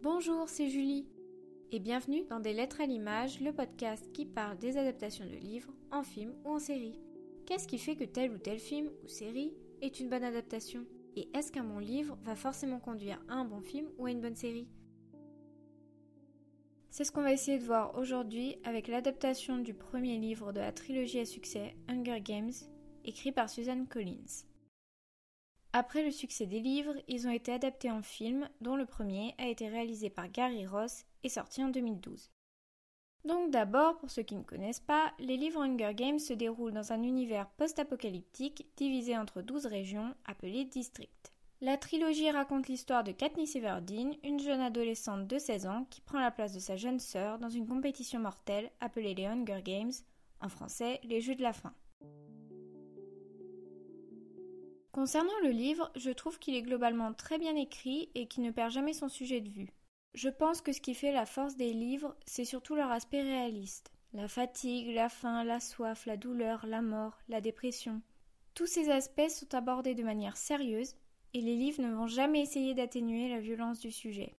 Bonjour, c'est Julie. Et bienvenue dans Des Lettres à l'image, le podcast qui parle des adaptations de livres en film ou en série. Qu'est-ce qui fait que tel ou tel film ou série est une bonne adaptation? Et est-ce qu'un bon livre va forcément conduire à un bon film ou à une bonne série? C'est ce qu'on va essayer de voir aujourd'hui avec l'adaptation du premier livre de la trilogie à succès Hunger Games, écrit par Suzanne Collins. Après le succès des livres, ils ont été adaptés en film, dont le premier a été réalisé par Gary Ross et sorti en 2012. Donc d'abord, pour ceux qui ne connaissent pas, les livres Hunger Games se déroulent dans un univers post-apocalyptique divisé entre 12 régions appelées districts. La trilogie raconte l'histoire de Katniss Everdeen, une jeune adolescente de 16 ans qui prend la place de sa jeune sœur dans une compétition mortelle appelée les Hunger Games, en français les Jeux de la faim. Concernant le livre, je trouve qu'il est globalement très bien écrit et qu'il ne perd jamais son sujet de vue. Je pense que ce qui fait la force des livres, c'est surtout leur aspect réaliste. La fatigue, la faim, la soif, la douleur, la mort, la dépression. Tous ces aspects sont abordés de manière sérieuse et les livres ne vont jamais essayer d'atténuer la violence du sujet.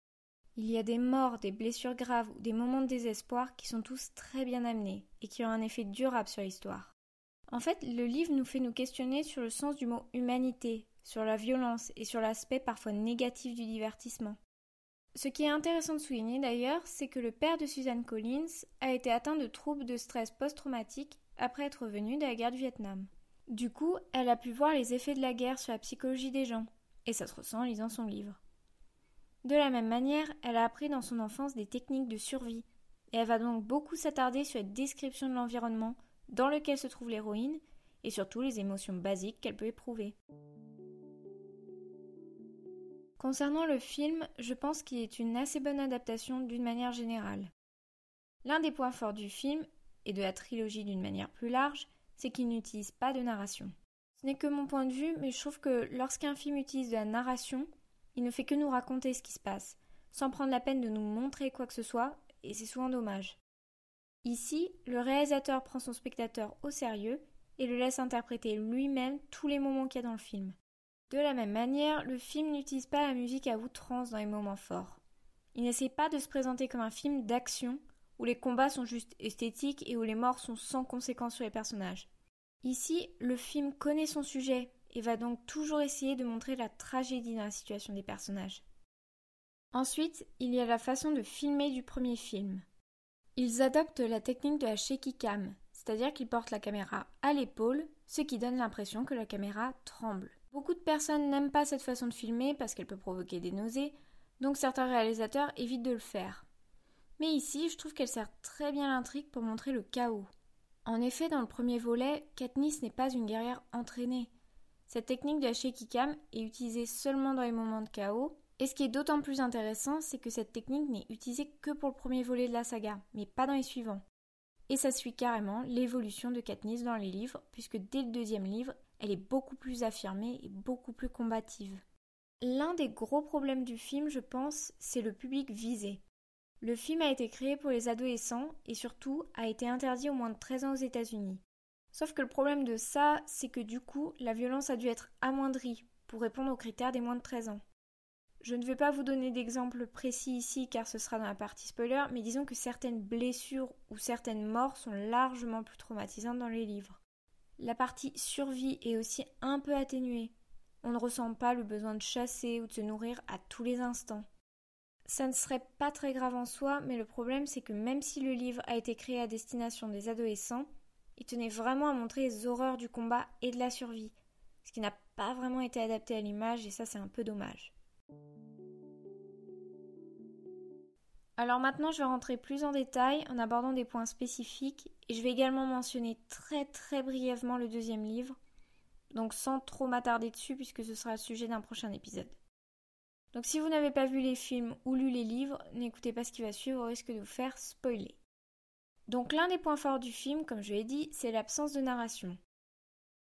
Il y a des morts, des blessures graves ou des moments de désespoir qui sont tous très bien amenés et qui ont un effet durable sur l'histoire. En fait, le livre nous fait nous questionner sur le sens du mot humanité, sur la violence et sur l'aspect parfois négatif du divertissement. Ce qui est intéressant de souligner d'ailleurs, c'est que le père de Suzanne Collins a été atteint de troubles de stress post-traumatique après être revenu de la guerre du Vietnam. Du coup, elle a pu voir les effets de la guerre sur la psychologie des gens, et ça se ressent en lisant son livre. De la même manière, elle a appris dans son enfance des techniques de survie, et elle va donc beaucoup s'attarder sur la description de l'environnement, dans lequel se trouve l'héroïne et surtout les émotions basiques qu'elle peut éprouver. Concernant le film, je pense qu'il est une assez bonne adaptation d'une manière générale. L'un des points forts du film, et de la trilogie d'une manière plus large, c'est qu'il n'utilise pas de narration. Ce n'est que mon point de vue, mais je trouve que lorsqu'un film utilise de la narration, il ne fait que nous raconter ce qui se passe, sans prendre la peine de nous montrer quoi que ce soit, et c'est souvent dommage. Ici, le réalisateur prend son spectateur au sérieux et le laisse interpréter lui-même tous les moments qu'il y a dans le film. De la même manière, le film n'utilise pas la musique à outrance dans les moments forts. Il n'essaie pas de se présenter comme un film d'action où les combats sont juste esthétiques et où les morts sont sans conséquence sur les personnages. Ici, le film connaît son sujet et va donc toujours essayer de montrer la tragédie dans la situation des personnages. Ensuite, il y a la façon de filmer du premier film. Ils adoptent la technique de la shaky cam, c'est-à-dire qu'ils portent la caméra à l'épaule, ce qui donne l'impression que la caméra tremble. Beaucoup de personnes n'aiment pas cette façon de filmer parce qu'elle peut provoquer des nausées, donc certains réalisateurs évitent de le faire. Mais ici, je trouve qu'elle sert très bien l'intrigue pour montrer le chaos. En effet, dans le premier volet, Katniss n'est pas une guerrière entraînée. Cette technique de la shaky cam est utilisée seulement dans les moments de chaos, et ce qui est d'autant plus intéressant, c'est que cette technique n'est utilisée que pour le premier volet de la saga, mais pas dans les suivants. Et ça suit carrément l'évolution de Katniss dans les livres, puisque dès le deuxième livre, elle est beaucoup plus affirmée et beaucoup plus combative. L'un des gros problèmes du film, je pense, c'est le public visé. Le film a été créé pour les adolescents et surtout a été interdit au moins de 13 ans aux États-Unis. Sauf que le problème de ça, c'est que du coup, la violence a dû être amoindrie pour répondre aux critères des moins de 13 ans. Je ne vais pas vous donner d'exemples précis ici car ce sera dans la partie spoiler, mais disons que certaines blessures ou certaines morts sont largement plus traumatisantes dans les livres. La partie survie est aussi un peu atténuée. On ne ressent pas le besoin de chasser ou de se nourrir à tous les instants. Ça ne serait pas très grave en soi, mais le problème c'est que même si le livre a été créé à destination des adolescents, il tenait vraiment à montrer les horreurs du combat et de la survie, ce qui n'a pas vraiment été adapté à l'image et ça c'est un peu dommage. Alors maintenant, je vais rentrer plus en détail en abordant des points spécifiques et je vais également mentionner très très brièvement le deuxième livre, donc sans trop m'attarder dessus puisque ce sera le sujet d'un prochain épisode. Donc si vous n'avez pas vu les films ou lu les livres, n'écoutez pas ce qui va suivre au risque de vous faire spoiler. Donc l'un des points forts du film, comme je l'ai dit, c'est l'absence de narration.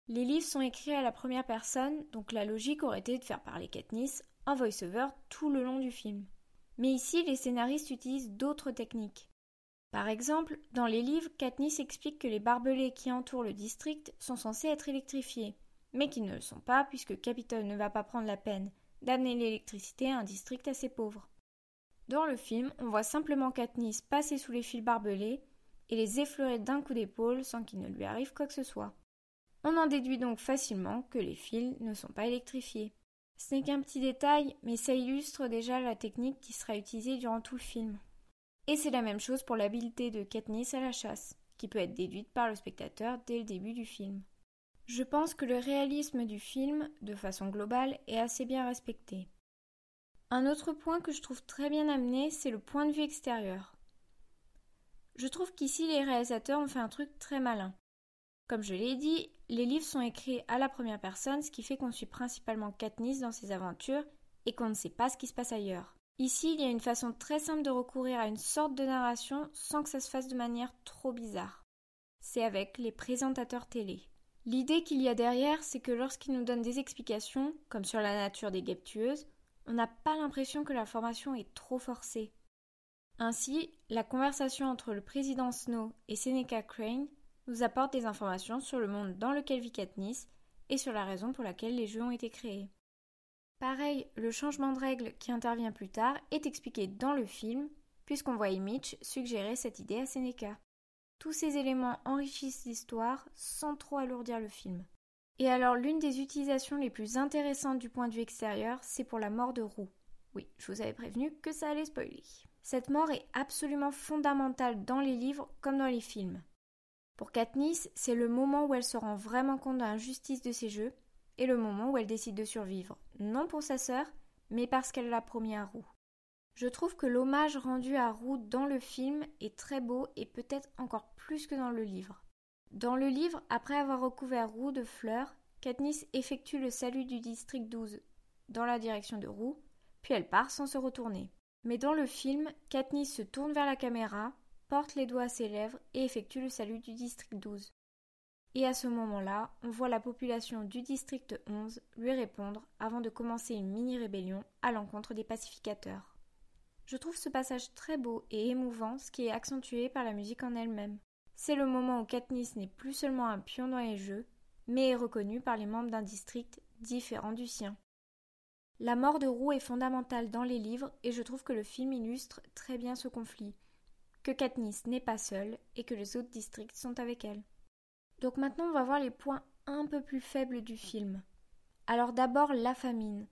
Les livres sont écrits à la première personne, donc la logique aurait été de faire parler Katniss en voice-over tout le long du film. Mais ici, les scénaristes utilisent d'autres techniques. Par exemple, dans les livres, Katniss explique que les barbelés qui entourent le district sont censés être électrifiés, mais qu'ils ne le sont pas puisque Capitol ne va pas prendre la peine d'amener l'électricité à un district assez pauvre. Dans le film, on voit simplement Katniss passer sous les fils barbelés et les effleurer d'un coup d'épaule sans qu'il ne lui arrive quoi que ce soit. On en déduit donc facilement que les fils ne sont pas électrifiés. Ce n'est qu'un petit détail, mais ça illustre déjà la technique qui sera utilisée durant tout le film. Et c'est la même chose pour l'habileté de Katniss à la chasse, qui peut être déduite par le spectateur dès le début du film. Je pense que le réalisme du film, de façon globale, est assez bien respecté. Un autre point que je trouve très bien amené, c'est le point de vue extérieur. Je trouve qu'ici les réalisateurs ont fait un truc très malin. Comme je l'ai dit, les livres sont écrits à la première personne, ce qui fait qu'on suit principalement Katniss dans ses aventures et qu'on ne sait pas ce qui se passe ailleurs. Ici, il y a une façon très simple de recourir à une sorte de narration sans que ça se fasse de manière trop bizarre. C'est avec les présentateurs télé. L'idée qu'il y a derrière, c'est que lorsqu'ils nous donnent des explications, comme sur la nature des guêpes on n'a pas l'impression que l'information est trop forcée. Ainsi, la conversation entre le président Snow et Seneca Crane nous apporte des informations sur le monde dans lequel vit Katniss et sur la raison pour laquelle les jeux ont été créés. Pareil, le changement de règle qui intervient plus tard est expliqué dans le film, puisqu'on voit Mitch suggérer cette idée à Seneca. Tous ces éléments enrichissent l'histoire sans trop alourdir le film. Et alors, l'une des utilisations les plus intéressantes du point de vue extérieur, c'est pour la mort de Roux. Oui, je vous avais prévenu que ça allait spoiler. Cette mort est absolument fondamentale dans les livres comme dans les films. Pour Katniss, c'est le moment où elle se rend vraiment compte de l'injustice de ses jeux et le moment où elle décide de survivre, non pour sa sœur, mais parce qu'elle l'a promis à Roux. Je trouve que l'hommage rendu à Roux dans le film est très beau et peut-être encore plus que dans le livre. Dans le livre, après avoir recouvert Roux de fleurs, Katniss effectue le salut du district 12 dans la direction de Roux, puis elle part sans se retourner. Mais dans le film, Katniss se tourne vers la caméra, porte les doigts à ses lèvres et effectue le salut du district 12. Et à ce moment-là, on voit la population du district 11 lui répondre avant de commencer une mini-rébellion à l'encontre des pacificateurs. Je trouve ce passage très beau et émouvant, ce qui est accentué par la musique en elle-même. C'est le moment où Katniss n'est plus seulement un pion dans les jeux, mais est reconnue par les membres d'un district différent du sien. La mort de Roux est fondamentale dans les livres et je trouve que le film illustre très bien ce conflit, que Katniss n'est pas seule et que les autres districts sont avec elle. Donc maintenant, on va voir les points un peu plus faibles du film. Alors d'abord, la famine.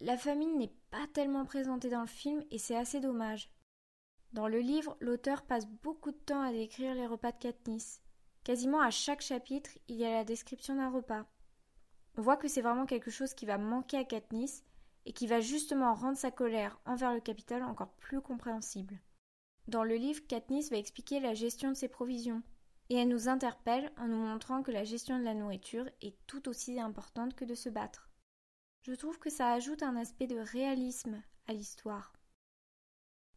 La famine n'est pas tellement présentée dans le film et c'est assez dommage. Dans le livre, l'auteur passe beaucoup de temps à décrire les repas de Katniss. Quasiment à chaque chapitre, il y a la description d'un repas. On voit que c'est vraiment quelque chose qui va manquer à Katniss et qui va justement rendre sa colère envers le Capitole encore plus compréhensible. Dans le livre, Katniss va expliquer la gestion de ses provisions, et elle nous interpelle en nous montrant que la gestion de la nourriture est tout aussi importante que de se battre. Je trouve que ça ajoute un aspect de réalisme à l'histoire.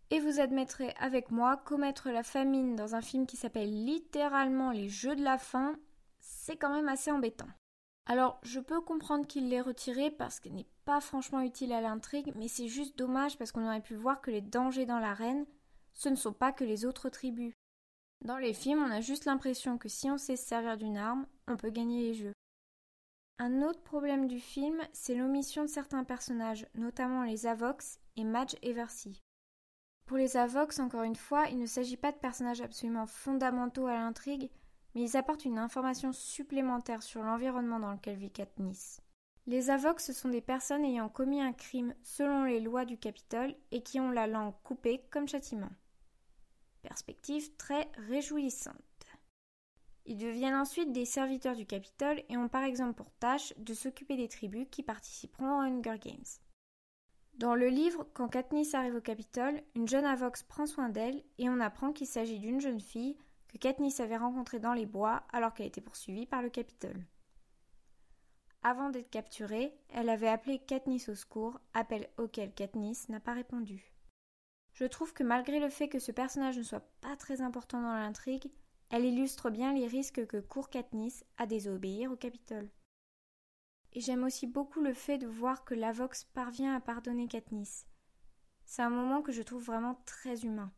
Et vous admettrez avec moi commettre la famine dans un film qui s'appelle littéralement Les Jeux de la faim, c'est quand même assez embêtant. Alors, je peux comprendre qu'il l'ait retiré parce qu'il n'est pas franchement utile à l'intrigue, mais c'est juste dommage parce qu'on aurait pu voir que les dangers dans l'arène, ce ne sont pas que les autres tribus. Dans les films, on a juste l'impression que si on sait se servir d'une arme, on peut gagner les jeux. Un autre problème du film, c'est l'omission de certains personnages, notamment les Avox et Madge Eversy. Pour les Avox, encore une fois, il ne s'agit pas de personnages absolument fondamentaux à l'intrigue, mais ils apportent une information supplémentaire sur l'environnement dans lequel vit Katniss. Les Avox sont des personnes ayant commis un crime selon les lois du Capitole et qui ont la langue coupée comme châtiment perspective très réjouissante. Ils deviennent ensuite des serviteurs du Capitole et ont par exemple pour tâche de s'occuper des tribus qui participeront aux Hunger Games. Dans le livre, quand Katniss arrive au Capitole, une jeune Avox prend soin d'elle et on apprend qu'il s'agit d'une jeune fille que Katniss avait rencontrée dans les bois alors qu'elle était poursuivie par le Capitole. Avant d'être capturée, elle avait appelé Katniss au secours, appel auquel Katniss n'a pas répondu. Je trouve que malgré le fait que ce personnage ne soit pas très important dans l'intrigue, elle illustre bien les risques que court Katniss à désobéir au Capitole. Et j'aime aussi beaucoup le fait de voir que Lavox parvient à pardonner Katniss. C'est un moment que je trouve vraiment très humain.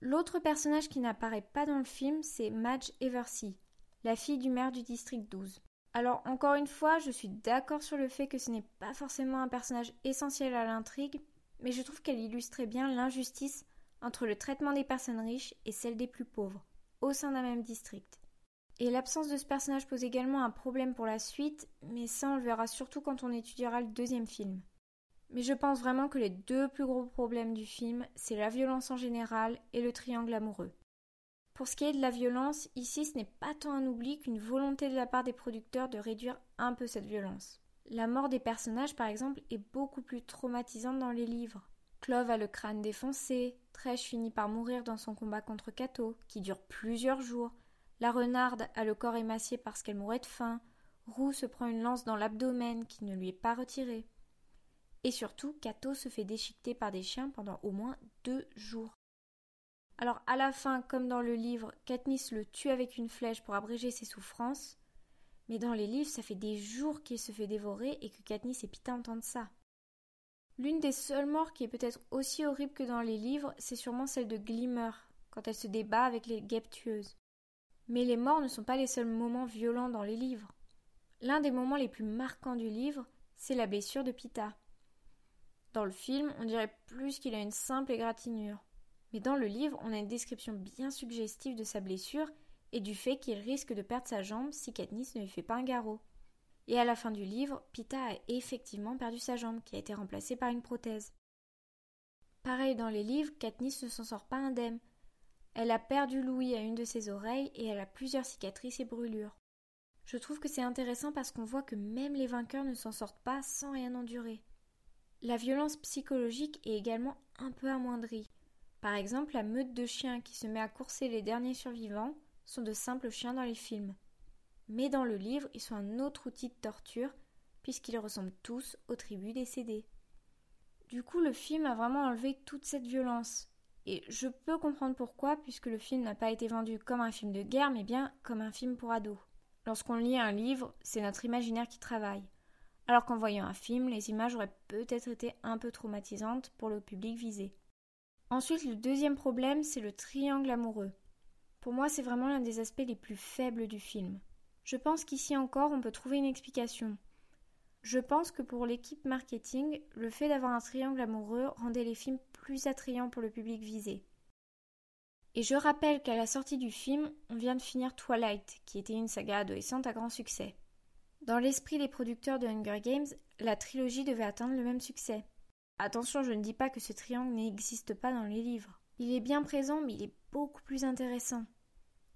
L'autre personnage qui n'apparaît pas dans le film, c'est Madge Eversy, la fille du maire du district 12. Alors encore une fois, je suis d'accord sur le fait que ce n'est pas forcément un personnage essentiel à l'intrigue, mais je trouve qu'elle illustrait bien l'injustice entre le traitement des personnes riches et celle des plus pauvres, au sein d'un même district. Et l'absence de ce personnage pose également un problème pour la suite, mais ça on le verra surtout quand on étudiera le deuxième film. Mais je pense vraiment que les deux plus gros problèmes du film, c'est la violence en général et le triangle amoureux. Pour ce qui est de la violence, ici ce n'est pas tant un oubli qu'une volonté de la part des producteurs de réduire un peu cette violence. La mort des personnages, par exemple, est beaucoup plus traumatisante dans les livres. Clove a le crâne défoncé, Trèche finit par mourir dans son combat contre Cato, qui dure plusieurs jours, la renarde a le corps émacié parce qu'elle mourait de faim. Roux se prend une lance dans l'abdomen qui ne lui est pas retirée. Et surtout, Cato se fait déchiqueter par des chiens pendant au moins deux jours. Alors, à la fin, comme dans le livre, Katniss le tue avec une flèche pour abréger ses souffrances. Mais dans les livres, ça fait des jours qu'il se fait dévorer et que Katniss et Pita entendent ça. L'une des seules morts qui est peut-être aussi horrible que dans les livres, c'est sûrement celle de Glimmer, quand elle se débat avec les guêpes. Mais les morts ne sont pas les seuls moments violents dans les livres. L'un des moments les plus marquants du livre, c'est la blessure de Pita. Dans le film, on dirait plus qu'il a une simple égratignure. Mais dans le livre, on a une description bien suggestive de sa blessure et du fait qu'il risque de perdre sa jambe si Katniss ne lui fait pas un garrot. Et à la fin du livre, Pita a effectivement perdu sa jambe, qui a été remplacée par une prothèse. Pareil dans les livres, Katniss ne s'en sort pas indemne, elle a perdu l'ouïe à une de ses oreilles et elle a plusieurs cicatrices et brûlures. Je trouve que c'est intéressant parce qu'on voit que même les vainqueurs ne s'en sortent pas sans rien endurer. La violence psychologique est également un peu amoindrie. Par exemple, la meute de chiens qui se met à courser les derniers survivants sont de simples chiens dans les films. Mais dans le livre, ils sont un autre outil de torture, puisqu'ils ressemblent tous aux tribus décédées. Du coup, le film a vraiment enlevé toute cette violence. Et je peux comprendre pourquoi, puisque le film n'a pas été vendu comme un film de guerre, mais bien comme un film pour ados. Lorsqu'on lit un livre, c'est notre imaginaire qui travaille. Alors qu'en voyant un film, les images auraient peut-être été un peu traumatisantes pour le public visé. Ensuite, le deuxième problème, c'est le triangle amoureux. Pour moi, c'est vraiment l'un des aspects les plus faibles du film. Je pense qu'ici encore, on peut trouver une explication. Je pense que pour l'équipe marketing, le fait d'avoir un triangle amoureux rendait les films plus attrayants pour le public visé. Et je rappelle qu'à la sortie du film, on vient de finir Twilight, qui était une saga adolescente à grand succès. Dans l'esprit des producteurs de Hunger Games, la trilogie devait atteindre le même succès. Attention, je ne dis pas que ce triangle n'existe pas dans les livres. Il est bien présent, mais il est beaucoup plus intéressant.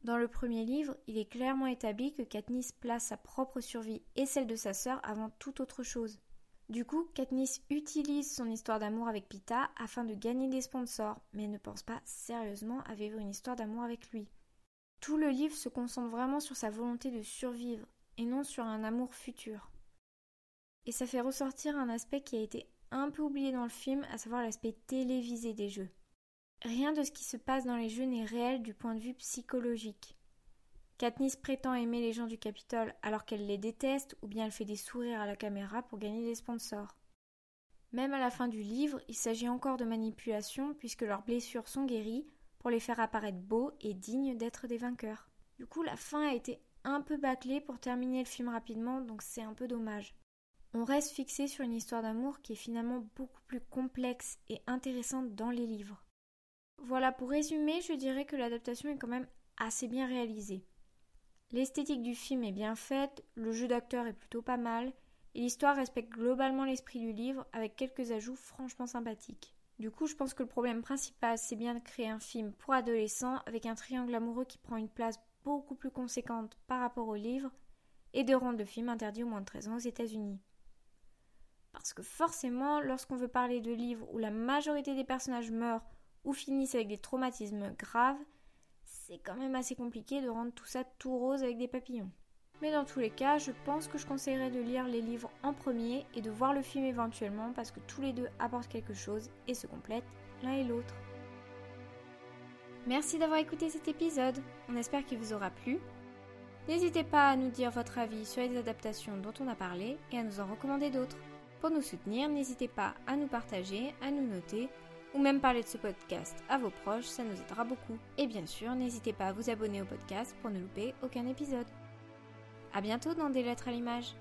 Dans le premier livre, il est clairement établi que Katniss place sa propre survie et celle de sa sœur avant toute autre chose. Du coup, Katniss utilise son histoire d'amour avec Pita afin de gagner des sponsors, mais ne pense pas sérieusement à vivre une histoire d'amour avec lui. Tout le livre se concentre vraiment sur sa volonté de survivre et non sur un amour futur. Et ça fait ressortir un aspect qui a été un peu oublié dans le film, à savoir l'aspect télévisé des jeux. Rien de ce qui se passe dans les jeux n'est réel du point de vue psychologique. Katniss prétend aimer les gens du Capitole alors qu'elle les déteste ou bien elle fait des sourires à la caméra pour gagner des sponsors. Même à la fin du livre, il s'agit encore de manipulation puisque leurs blessures sont guéries pour les faire apparaître beaux et dignes d'être des vainqueurs. Du coup, la fin a été un peu bâclée pour terminer le film rapidement, donc c'est un peu dommage. On reste fixé sur une histoire d'amour qui est finalement beaucoup plus complexe et intéressante dans les livres. Voilà, pour résumer, je dirais que l'adaptation est quand même assez bien réalisée. L'esthétique du film est bien faite, le jeu d'acteur est plutôt pas mal, et l'histoire respecte globalement l'esprit du livre avec quelques ajouts franchement sympathiques. Du coup, je pense que le problème principal, c'est bien de créer un film pour adolescents avec un triangle amoureux qui prend une place beaucoup plus conséquente par rapport au livre et de rendre le film interdit aux moins de 13 ans aux États-Unis. Parce que forcément, lorsqu'on veut parler de livres où la majorité des personnages meurent ou finissent avec des traumatismes graves, c'est quand même assez compliqué de rendre tout ça tout rose avec des papillons. Mais dans tous les cas, je pense que je conseillerais de lire les livres en premier et de voir le film éventuellement parce que tous les deux apportent quelque chose et se complètent l'un et l'autre. Merci d'avoir écouté cet épisode, on espère qu'il vous aura plu. N'hésitez pas à nous dire votre avis sur les adaptations dont on a parlé et à nous en recommander d'autres. Pour nous soutenir, n'hésitez pas à nous partager, à nous noter ou même parler de ce podcast à vos proches, ça nous aidera beaucoup. Et bien sûr, n'hésitez pas à vous abonner au podcast pour ne louper aucun épisode. A bientôt dans des lettres à l'image.